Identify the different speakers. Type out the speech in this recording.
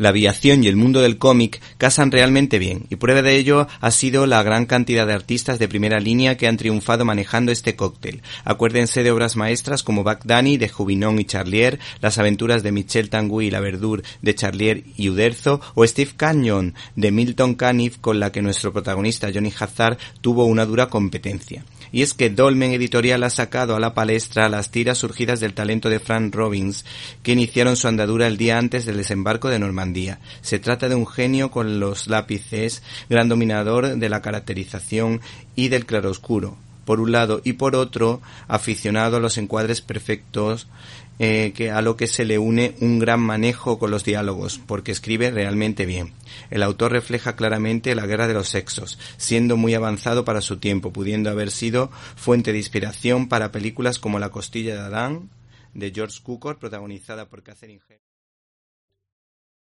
Speaker 1: la aviación y el mundo del cómic casan realmente bien, y prueba de ello ha sido la gran cantidad de artistas de primera línea que han triunfado manejando este cóctel. Acuérdense de obras maestras como Back Danny de Jubinon y Charlier, Las aventuras de Michel Tanguy y la Verdure de Charlier y Uderzo, o Steve Canyon de Milton Caniff con la que nuestro protagonista Johnny Hazard tuvo una dura competencia y es que Dolmen Editorial ha sacado a la palestra las tiras surgidas del talento de Frank Robbins, que iniciaron su andadura el día antes del desembarco de Normandía. Se trata de un genio con los lápices, gran dominador de la caracterización y del claroscuro, por un lado, y por otro, aficionado a los encuadres perfectos eh, que a lo que se le une un gran manejo con los diálogos, porque escribe realmente bien. El autor refleja claramente la guerra de los sexos, siendo muy avanzado para su tiempo, pudiendo haber sido fuente de inspiración para películas como La costilla de Adán, de George Cukor, protagonizada por Catherine.